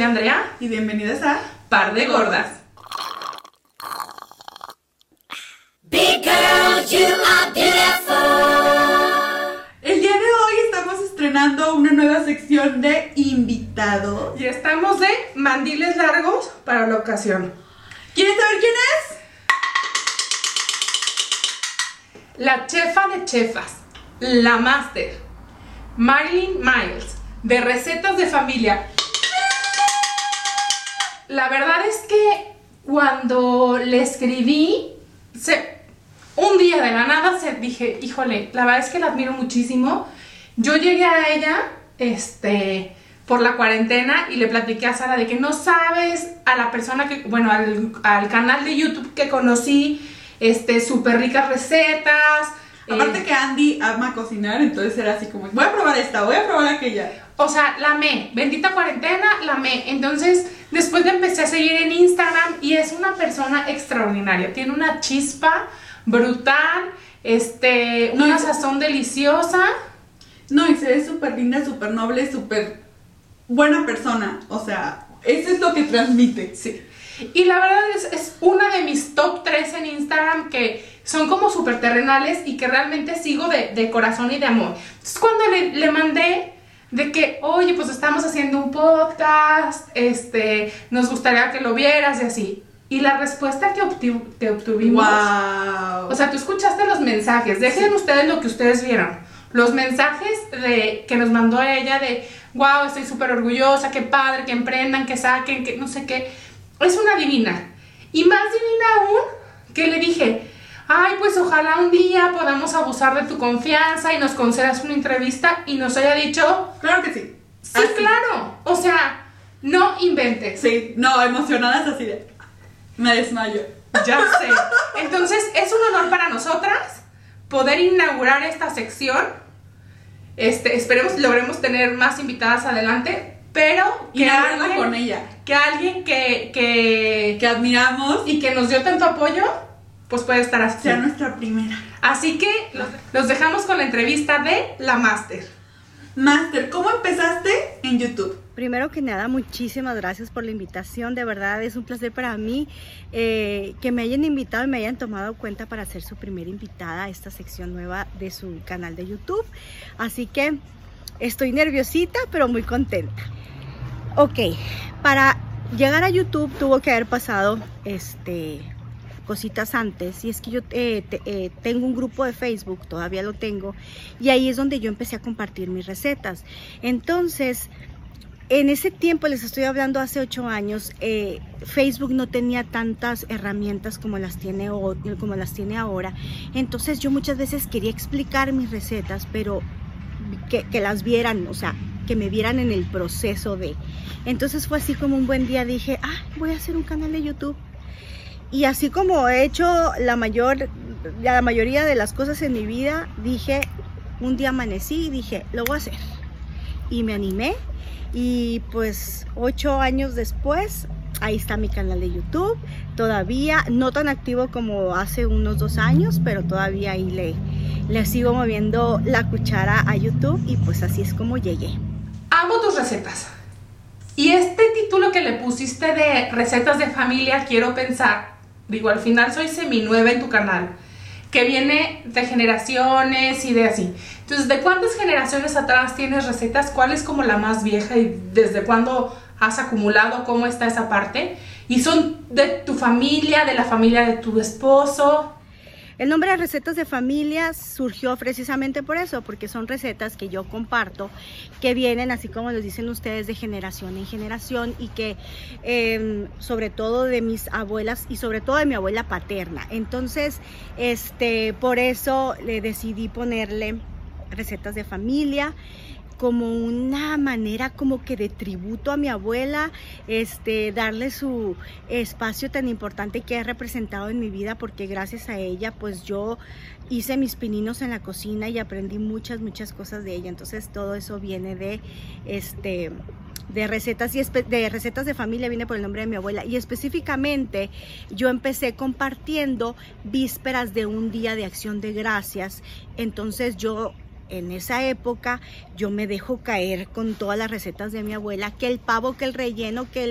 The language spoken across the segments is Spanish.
soy Andrea. Y bienvenidas a Par de Gordas. Big girl, you are beautiful. El día de hoy estamos estrenando una nueva sección de invitados. Y estamos de mandiles largos para la ocasión. ¿Quieres saber quién es? La chefa de chefas, la máster, Marilyn Miles, de recetas de familia. La verdad es que cuando le escribí, se, un día de la nada se dije, híjole, la verdad es que la admiro muchísimo. Yo llegué a ella, este, por la cuarentena y le platiqué a Sara de que no sabes a la persona que, bueno, al, al canal de YouTube que conocí, este, súper ricas recetas. Aparte eh, que Andy ama cocinar, entonces era así como, voy a probar esta, voy a probar aquella. O sea, la amé, bendita cuarentena, la amé. Entonces, después le empecé a seguir en Instagram y es una persona extraordinaria, tiene una chispa brutal, este, una sazón deliciosa. No, y se ve súper linda, súper noble, súper buena persona. O sea, eso es lo que transmite. Sí. Y la verdad es, es una de mis top 3 en Instagram que son como súper terrenales y que realmente sigo de, de, corazón y de amor. Entonces cuando le, le mandé de que, oye, pues estamos haciendo un podcast, este, nos gustaría que lo vieras y así. Y la respuesta que, obtuvimos. Wow. O sea, tú escuchaste los mensajes. Dejen ustedes lo que ustedes vieron. Los mensajes de que nos mandó ella de, wow, estoy súper orgullosa, qué padre, que emprendan, que saquen, que no sé qué. Es una divina. Y más divina aún que le dije, ay, pues ojalá un día podamos abusar de tu confianza y nos concedas una entrevista y nos haya dicho, claro que sí. Sí, claro. O sea, no inventes. Sí, no, emocionadas así de, me desmayo. Ya sé. Entonces, es un honor para nosotras poder inaugurar esta sección. Este, esperemos logremos tener más invitadas adelante, pero que alguien con ella, que alguien que, que que admiramos y que nos dio tanto apoyo, pues puede estar así. Sea nuestra primera. Así que los dejamos con la entrevista de la Master. Master, ¿cómo empezaste en YouTube? Primero que nada, muchísimas gracias por la invitación. De verdad es un placer para mí eh, que me hayan invitado y me hayan tomado cuenta para ser su primera invitada a esta sección nueva de su canal de YouTube. Así que estoy nerviosita, pero muy contenta. Ok, para llegar a YouTube tuvo que haber pasado este cositas antes y es que yo eh, eh, tengo un grupo de Facebook, todavía lo tengo y ahí es donde yo empecé a compartir mis recetas. Entonces, en ese tiempo, les estoy hablando hace ocho años, eh, Facebook no tenía tantas herramientas como las, tiene, como las tiene ahora. Entonces yo muchas veces quería explicar mis recetas, pero que, que, las vieran, o sea, que me vieran en el proceso de... Entonces fue así como un buen día dije, ah, voy a hacer un canal de YouTube. Y así como he hecho la, mayor, la mayoría de las cosas en mi vida, dije, un día amanecí y dije, lo voy a hacer. Y me animé y pues ocho años después, ahí está mi canal de YouTube. Todavía no tan activo como hace unos dos años, pero todavía ahí le, le sigo moviendo la cuchara a YouTube y pues así es como llegué. Amo tus recetas. Y este título que le pusiste de recetas de familia, quiero pensar, digo, al final soy semi-nueva en tu canal, que viene de generaciones y de así. Entonces, ¿de cuántas generaciones atrás tienes recetas? ¿Cuál es como la más vieja y desde cuándo has acumulado? ¿Cómo está esa parte? ¿Y son de tu familia, de la familia de tu esposo? El nombre de recetas de familia surgió precisamente por eso, porque son recetas que yo comparto, que vienen, así como les dicen ustedes, de generación en generación y que eh, sobre todo de mis abuelas y sobre todo de mi abuela paterna. Entonces, este, por eso le decidí ponerle recetas de familia como una manera como que de tributo a mi abuela, este, darle su espacio tan importante que ha representado en mi vida, porque gracias a ella, pues yo hice mis pininos en la cocina y aprendí muchas, muchas cosas de ella. Entonces todo eso viene de, este, de recetas y de recetas de familia viene por el nombre de mi abuela y específicamente yo empecé compartiendo vísperas de un día de acción de gracias entonces yo en esa época yo me dejo caer con todas las recetas de mi abuela, que el pavo, que el relleno, que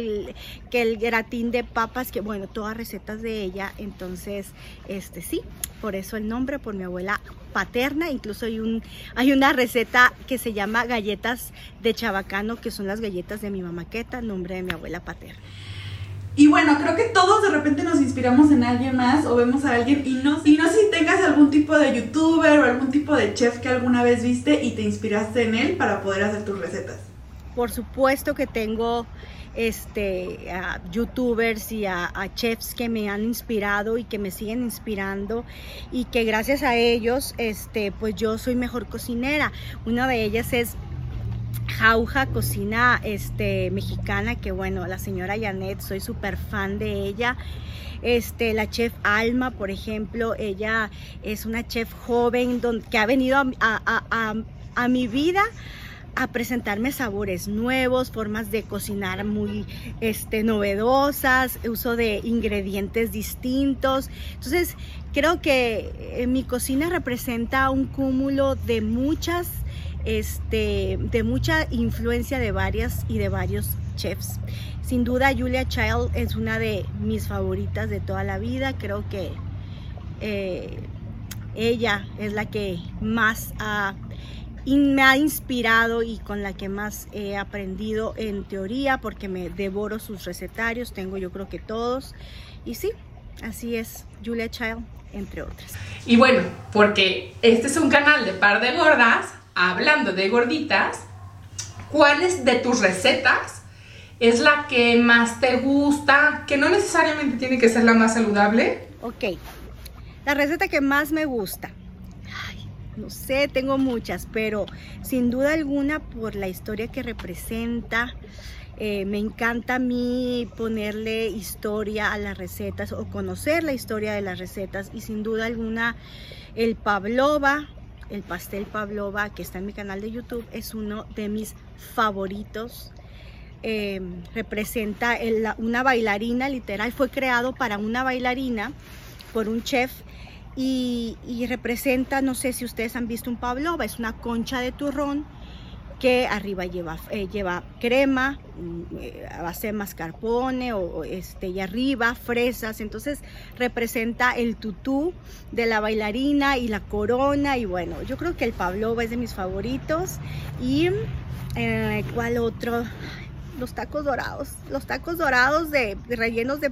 el, gratín de papas, que bueno, todas recetas de ella. Entonces, este sí, por eso el nombre, por mi abuela paterna. Incluso hay, un, hay una receta que se llama galletas de chabacano, que son las galletas de mi mamaqueta, nombre de mi abuela paterna. Y bueno, creo que todos de repente nos inspiramos en alguien más o vemos a alguien y no, y no sé si tengas algún tipo de youtuber o algún tipo de chef que alguna vez viste y te inspiraste en él para poder hacer tus recetas. Por supuesto que tengo este, a youtubers y a, a, chefs que me han inspirado y que me siguen inspirando y que gracias a ellos este, pues yo soy mejor cocinera. Una de ellas es Jauja, cocina este, mexicana, que bueno, la señora Janet, soy súper fan de ella. Este, la chef Alma, por ejemplo, ella es una chef joven que ha venido a, a, a, mi vida a presentarme sabores nuevos, formas de cocinar muy este, novedosas, uso de ingredientes distintos. Entonces, creo que eh, mi cocina representa un cúmulo de muchas este, de mucha influencia de varias y de varios chefs. Sin duda Julia Child es una de mis favoritas de toda la vida. Creo que eh, ella es la que más me ha inspirado y con la que más he aprendido en teoría porque me devoro sus recetarios. Tengo yo creo que todos. Y sí, así es Julia Child, entre otras. Y bueno, porque este es un canal de par de gordas, hablando de gorditas, ¿cuáles de tus recetas es la que más te gusta? Que no necesariamente tiene que ser la más saludable. Ok, la receta que más me gusta. Ay, no sé, tengo muchas, pero sin duda alguna por la historia que representa. Eh, me encanta a mí ponerle historia a las recetas o conocer la historia de las recetas y sin duda alguna el pavlova el pastel pavlova que está en mi canal de YouTube es uno de mis favoritos. Eh, representa el, una bailarina, literal, fue creado para una bailarina por un chef y, y, representa, no sé si ustedes han visto un pavlova, es una concha de turrón que arriba lleva, eh, lleva crema, mm, eh, a de mascarpone o, este, y arriba fresas. Entonces representa el tutú de la bailarina y la corona. Y bueno, yo creo que el pavlova es de mis favoritos. Y eh, ¿cuál otro? Los tacos dorados. Los tacos dorados de, de rellenos de,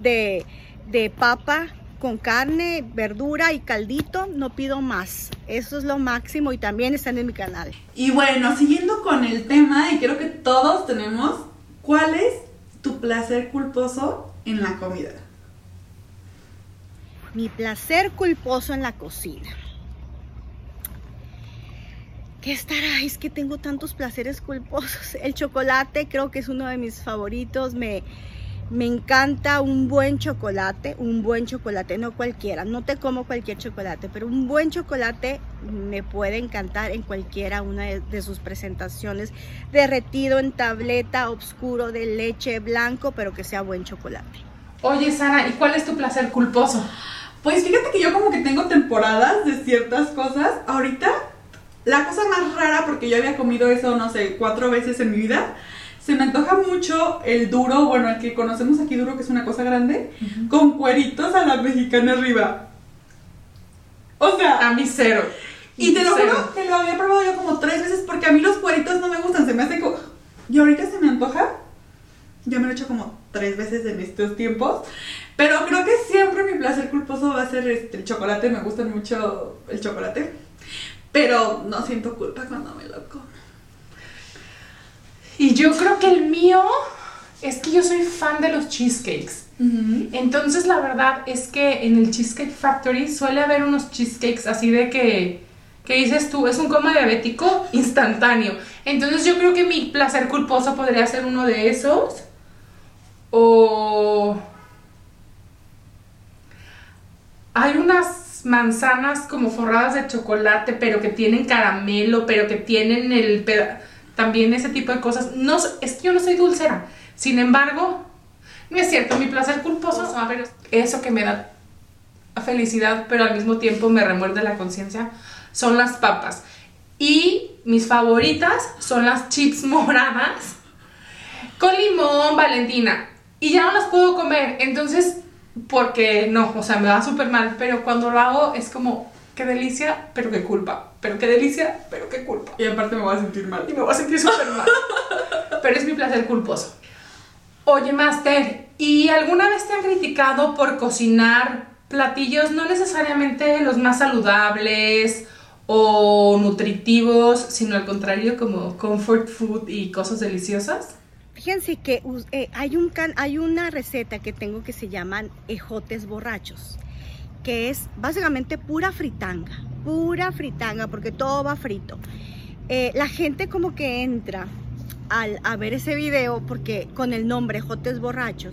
de, de papa con carne, verdura y caldito, no pido más. Eso es lo máximo y también están en mi canal. Y bueno, siguiendo con el tema, y creo que todos tenemos, ¿cuál es tu placer culposo en la comida? Mi placer culposo en la cocina. ¿Qué estará? Es que tengo tantos placeres culposos. El chocolate creo que es uno de mis favoritos. Me, me encanta un buen chocolate, un buen chocolate, no cualquiera, no te como cualquier chocolate, pero un buen chocolate me puede encantar en cualquiera una de, sus presentaciones, derretido en tableta, oscuro, de leche, blanco, pero que sea buen chocolate. Oye, Sara, ¿y cuál es tu placer culposo? Pues fíjate que yo como que tengo temporadas de ciertas cosas. Ahorita, la cosa más rara, porque yo había comido eso, no sé, cuatro veces en mi vida, se me antoja mucho el duro, bueno, el que conocemos aquí duro, que es una cosa grande, con cueritos a la mexicana arriba. O sea. A mí cero. Y te lo juro que lo había probado yo como tres veces porque a mí los cueritos no me gustan, se me hace como... Y ahorita se me antoja. Ya me lo he hecho como tres veces en estos tiempos. Pero creo que siempre mi placer culposo va a ser este, el chocolate. Me gusta mucho el chocolate. Pero no siento culpa cuando me lo como. Y yo creo que el mío es que yo soy fan de los cheesecakes. Entonces la verdad es que en el Cheesecake Factory suele haber unos cheesecakes así de que, que dices tú, es un coma diabético instantáneo. Entonces yo creo que mi placer culposo podría ser uno de esos. O... Hay unas manzanas como forradas de chocolate, pero que tienen caramelo, pero que tienen el pedazo también ese tipo de cosas. No, es que yo no soy dulcera. Sin embargo, no es cierto, mi placer culposo es eso que me da felicidad, pero al mismo tiempo me remuerde la conciencia, son las papas. Y mis favoritas son las chips moradas con limón, Valentina. Y ya no las puedo comer. Entonces, porque no, o sea, me va súper mal. Pero cuando lo hago es como, qué delicia, pero qué culpa. Pero qué delicia, pero qué culpa. Y aparte me voy a sentir mal. Y me voy a sentir súper mal. pero es mi placer culposo. Oye, Master, ¿y alguna vez te han criticado por cocinar platillos no necesariamente los más saludables o nutritivos, sino al contrario como comfort food y cosas deliciosas? Fíjense que eh, hay, un hay una receta que tengo que se llaman ejotes borrachos, que es básicamente pura fritanga, pura fritanga, porque todo va frito. Eh, la gente como que entra al, a ver ese video, porque con el nombre ejotes borrachos,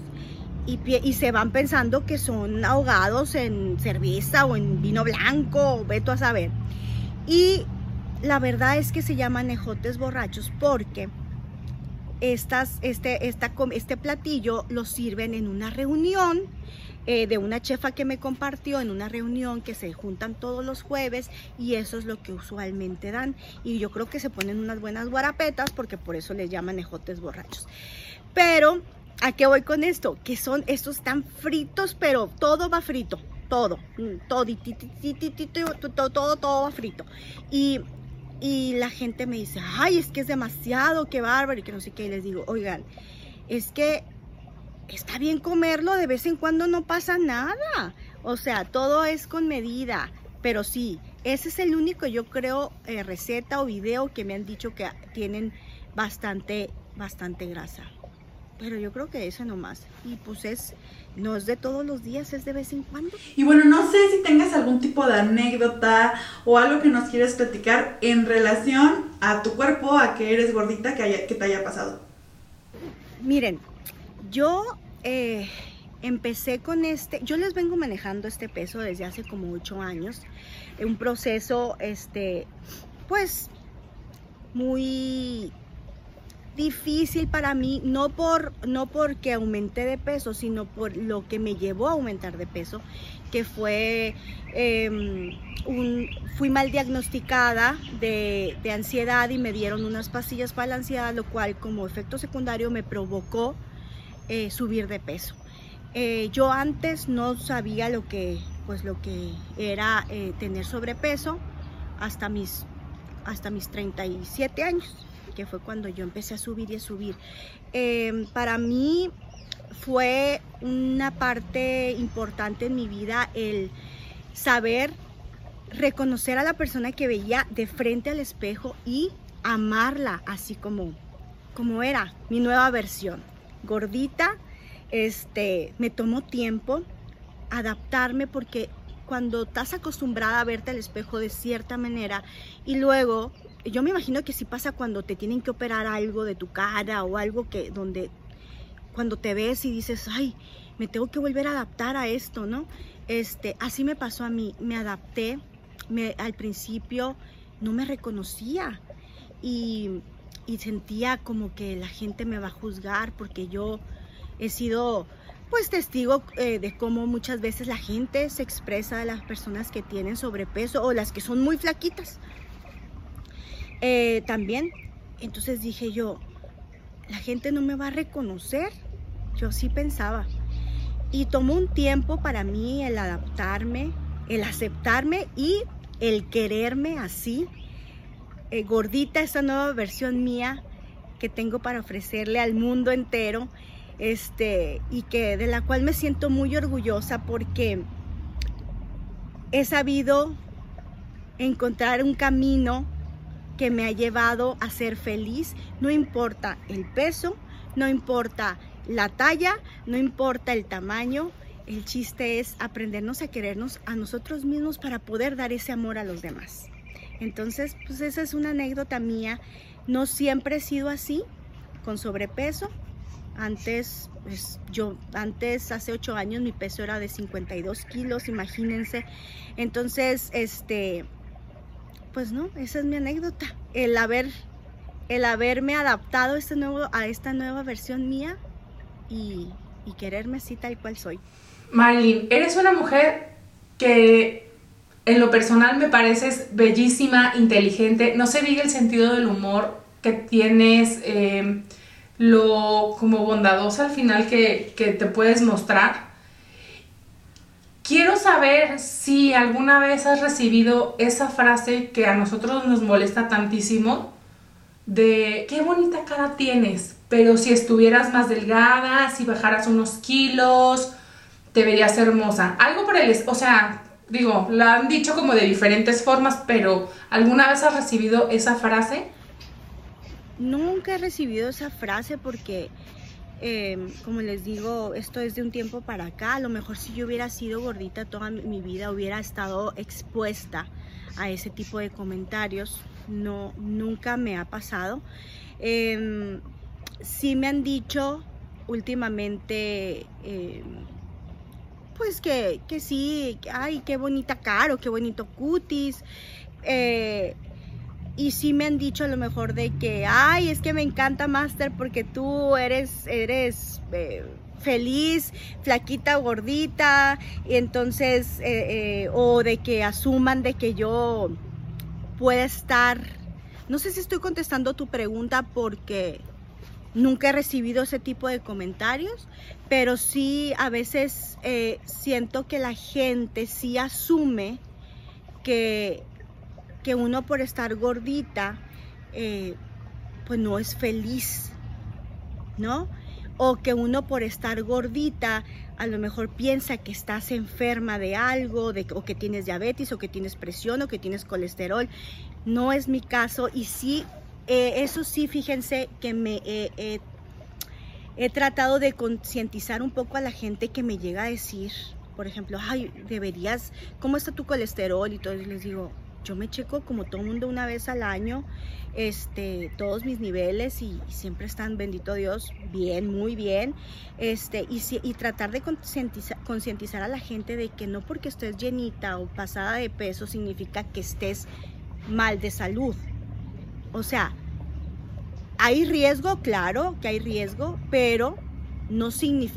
y, y, se van pensando que son ahogados en cerveza o en vino blanco, o veto a saber. Y la verdad es que se llaman ejotes borrachos porque estas, este, esta, este platillo lo sirven en una reunión eh, de una chefa que me compartió en una reunión que se juntan todos los jueves y eso es lo que usualmente dan. Y yo creo que se ponen unas buenas guarapetas porque por eso les llaman ejotes borrachos. Pero, ¿a qué voy con esto? Que son, estos están fritos, pero todo va frito. Todo, todo, todo, todo, todo va frito. Y y la gente me dice, ay, es que es demasiado, qué bárbaro, y que no sé qué. Y les digo, oigan, es que está bien comerlo, de vez en cuando no pasa nada. O sea, todo es con medida. Pero sí, ese es el único, yo creo, eh, receta o video que me han dicho que tienen bastante, bastante grasa. Pero yo creo que eso nomás. Y pues es, no es de todos los días, es de vez en cuando. Y bueno, no sé si tengas algún tipo de anécdota o algo que nos quieres platicar en relación a tu cuerpo, a que eres gordita, que, que te haya pasado. Miren, yo eh, empecé con este, yo les vengo manejando este peso desde hace como ocho años. Un proceso, este, pues, muy difícil para mí, no, por, no porque aumenté de peso, sino por lo que me llevó a aumentar de peso, que fue em, un, fui mal diagnosticada de, ansiedad y me dieron unas pastillas para la ansiedad, lo cual como efecto secundario me provocó eh, subir de peso. Eh, yo antes no sabía lo que, pues lo que era eh, tener sobrepeso hasta mis, hasta mis 37 años que fue cuando yo empecé a subir y a subir. Em, para mí fue una parte importante en mi vida el saber reconocer a la persona que veía de frente al espejo y amarla así como, como era mi nueva versión. Gordita, este, me tomó tiempo adaptarme porque cuando estás acostumbrada a verte al espejo de cierta manera y luego yo me imagino que si pasa cuando te tienen que operar algo de tu cara o algo que donde cuando te ves y dices, ay, me tengo que volver a adaptar a esto, ¿no? Este, así me pasó a mí, me adapté, me, al principio no me reconocía y, y sentía como que la gente me va a juzgar porque yo he sido pues testigo eh, de cómo muchas veces la gente se expresa de las personas que tienen sobrepeso o las que son muy flaquitas. Eh, también, entonces dije yo, la gente no me va a reconocer. Yo sí pensaba. Y tomó un tiempo para mí el adaptarme, el aceptarme y el quererme así, eh, gordita, esta nueva versión mía que tengo para ofrecerle al mundo entero, este, y que de la cual me siento muy orgullosa porque he sabido encontrar un camino que me ha llevado a ser feliz, no importa el peso, no importa la talla, no importa el tamaño, el chiste es aprendernos a querernos a nosotros mismos para poder dar ese amor a los demás. Entonces, pues esa es una anécdota mía. No siempre he sido así, con sobrepeso. Antes, pues yo, antes, hace ocho años, mi peso era de 52 kilos, imagínense. Entonces, este, pues no, esa es mi anécdota. El haber, el haberme adaptado a, este nuevo, a esta nueva versión mía y, quererme así tal cual soy. Marilyn, eres una mujer que en lo personal me pareces bellísima, inteligente, no se diga el sentido del humor que tienes, eh, lo como bondadosa al final que, que te puedes mostrar. Quiero saber si alguna vez has recibido esa frase que a nosotros nos molesta tantísimo de qué bonita cara tienes, pero si estuvieras más delgada, si bajaras unos kilos, te verías hermosa. Algo por el, o sea, digo, la han dicho como de diferentes formas, pero ¿alguna vez has recibido esa frase? Nunca he recibido esa frase porque, em, como les digo, esto es de un tiempo para acá. A lo mejor si yo hubiera sido gordita toda mi vida, hubiera estado expuesta a ese tipo de comentarios. No, nunca me ha pasado. Eh, sí me han dicho últimamente, em, pues que, que, sí, ay, qué bonita cara, qué bonito cutis. Eh, y sí me han dicho a lo mejor de que, ay, es que me encanta Master porque tú eres, eres eh, feliz, flaquita, gordita, y entonces, eh, eh, o de que asuman de que yo pueda estar, no sé si estoy contestando tu pregunta porque nunca he recibido ese tipo de comentarios, pero sí a veces siento que la gente sí asume que que uno por estar gordita, eh, pues no es feliz, ¿no? O que uno por estar gordita a lo mejor piensa que estás enferma de algo, de, o que tienes diabetes, o que tienes presión, o que tienes colesterol. No es mi caso y sí, eh, eso sí, fíjense que me he tratado de concientizar un poco a la gente que me llega a decir, por ejemplo, ay, deberías, ¿cómo está tu colesterol? Y todo, les digo, yo me checo como todo mundo una vez al año, este, todos mis niveles y, siempre están, bendito Dios, bien, muy bien. Este, y, y tratar de concientizar, a la gente de que no porque estés llenita o pasada de peso significa que estés mal de salud. O sea, hay riesgo, claro que hay riesgo, pero no,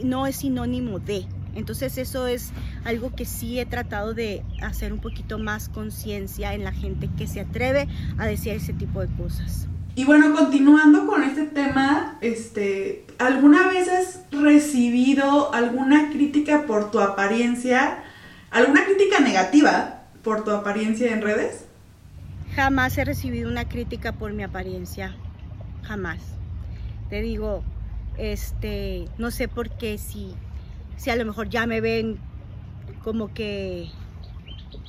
no es sinónimo de. Entonces eso es algo que sí he tratado de hacer un poquito más conciencia en la gente que se atreve a decir ese tipo de cosas. Y bueno, continuando con este tema, este, ¿alguna vez has recibido alguna crítica por tu apariencia? ¿Alguna crítica negativa por tu apariencia en redes? Jamás he recibido una crítica por mi apariencia. Jamás. Te digo, este, no sé por qué si si a lo mejor ya me ven como que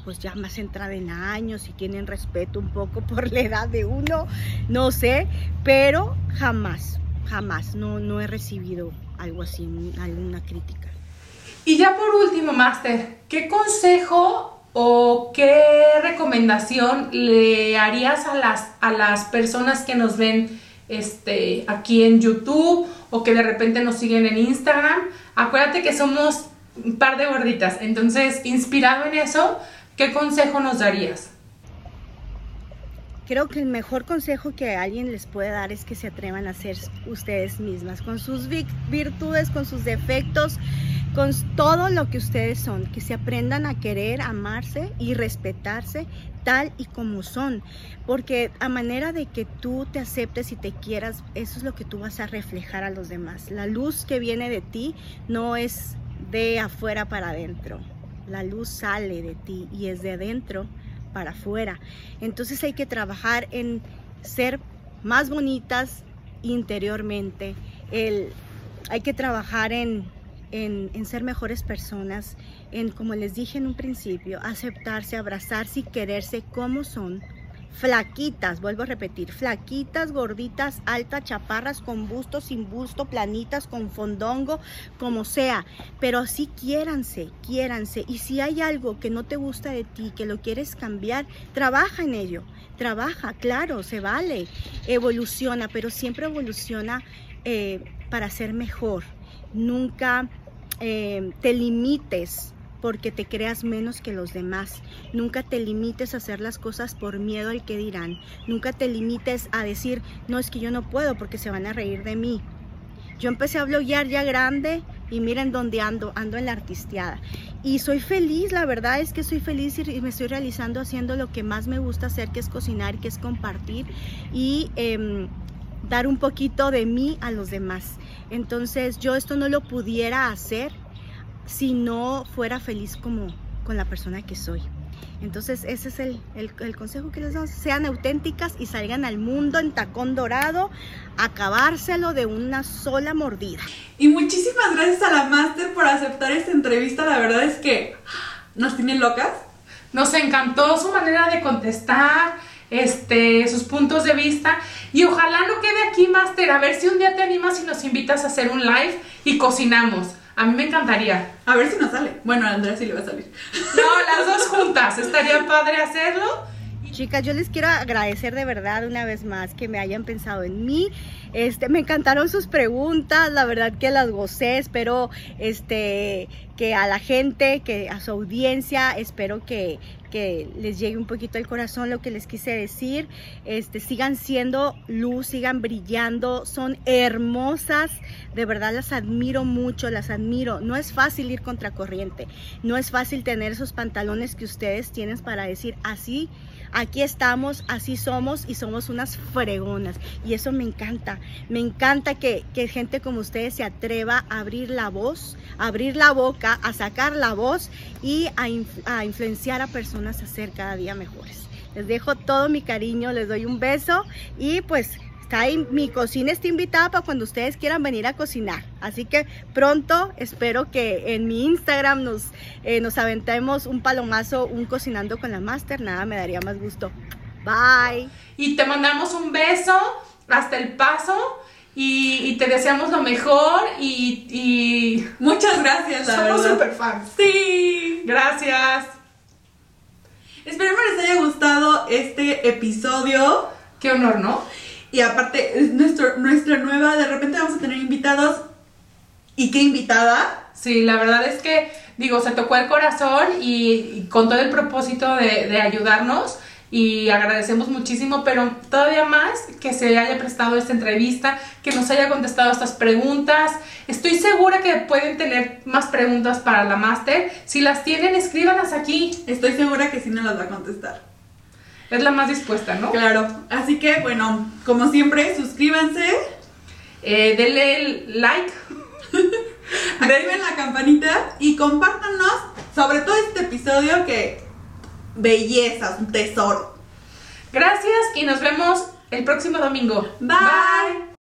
pues ya más entrada en años y tienen respeto un poco por la edad de uno, no sé, pero jamás, jamás, no, no he recibido algo así, alguna crítica. Y ya por último, Master, ¿qué consejo o qué recomendación le harías a las, a las personas que nos ven este, aquí en YouTube o que de repente nos siguen en Instagram Acuérdate que somos un par de gorditas, entonces, inspirado en eso, ¿qué consejo nos darías? Creo que el mejor consejo que alguien les puede dar es que se atrevan a ser ustedes mismas, con sus virtudes, con sus defectos, con todo lo que ustedes son, que se aprendan a querer, amarse y respetarse tal y como son, porque a manera de que tú te aceptes y te quieras, eso es lo que tú vas a reflejar a los demás. La luz que viene de ti no es de afuera para adentro, la luz sale de ti y es de adentro para afuera. Entonces hay que trabajar en ser más bonitas interiormente, el, hay que trabajar en en, ser mejores personas, en, como les dije en un principio, aceptarse, abrazarse y quererse como son, flaquitas, vuelvo a repetir, flaquitas, gorditas, altas, chaparras, con busto, sin busto, planitas, con fondongo, como sea, pero así quiéranse, quiéranse. Y si hay algo que no te gusta de ti, que lo quieres cambiar, trabaja en ello, trabaja, claro, se vale, evoluciona, pero siempre evoluciona eh, para ser mejor nunca eh, te limites porque te creas menos que los demás. Nunca te limites a hacer las cosas por miedo al que dirán. Nunca te limites a decir, no es que yo no puedo porque se van a reír de mí. Yo empecé a bloguear ya grande y miren dónde ando, ando en la artisteada. Y soy feliz, la verdad es que soy feliz y me estoy realizando haciendo lo que más me gusta hacer, que es cocinar, que es compartir y em, dar un poquito de mí a los demás. Entonces yo esto no lo pudiera hacer si no fuera feliz como con la persona que soy. Entonces ese es el, el, consejo que les damos, sean auténticas y salgan al mundo en tacón dorado, acabárselo de una sola mordida. Y muchísimas gracias a la Master por aceptar esta entrevista, la verdad es que nos tienen locas. Nos encantó su manera de contestar, este, sus puntos de vista y ojalá no quede aquí, Master, a ver si un día te animas y nos invitas a hacer un live y cocinamos. A mí me encantaría. A ver si nos sale. Bueno, a Andrea sí le va a salir. No, las dos juntas. Estaría padre hacerlo. Chicas, yo les quiero agradecer de verdad una vez más que me hayan pensado en mí. Este, me encantaron sus preguntas, la verdad que las gocé, espero este, que a la gente, que a su audiencia, espero que, que les llegue un poquito al corazón lo que les quise decir. Este, sigan siendo luz, sigan brillando, son hermosas, de verdad las admiro mucho, las admiro. No es fácil ir contracorriente, no es fácil tener esos pantalones que ustedes tienen para decir así aquí estamos, así somos y somos unas fregonas. Y eso me encanta. Me encanta que, gente como ustedes se atreva a abrir la voz, a abrir la boca, a sacar la voz y a, a influenciar a personas a ser cada día mejores. Les dejo todo mi cariño, les doy un beso y pues Está ahí, mi cocina está invitada para cuando ustedes quieran venir a cocinar. Así que pronto espero que en mi Instagram nos, eh, nos aventemos un palomazo, un cocinando con la master. Nada, me daría más gusto. Bye. Y te mandamos un beso hasta el paso. Y, te deseamos lo mejor y, muchas gracias, la Somos super fans. Sí. Gracias. Esperemos les haya gustado este episodio. Qué honor, ¿no? Y aparte, es nuestro, nuestra nueva, de repente vamos a tener invitados. ¿Y qué invitada? Sí, la verdad es que, digo, se tocó el corazón y, con todo el propósito de, de, ayudarnos y agradecemos muchísimo, pero todavía más que se haya prestado esta entrevista, que nos haya contestado estas preguntas. Estoy segura que pueden tener más preguntas para la máster. Si las tienen, escríbanlas aquí. Estoy segura que sí nos las va a contestar. Es la más dispuesta, ¿no? Claro. Así que, bueno, como siempre, suscríbanse. Eh, denle el like. Activen la campanita y compártanos sobre todo este episodio que belleza, un tesoro. Gracias y nos vemos el próximo domingo. Bye.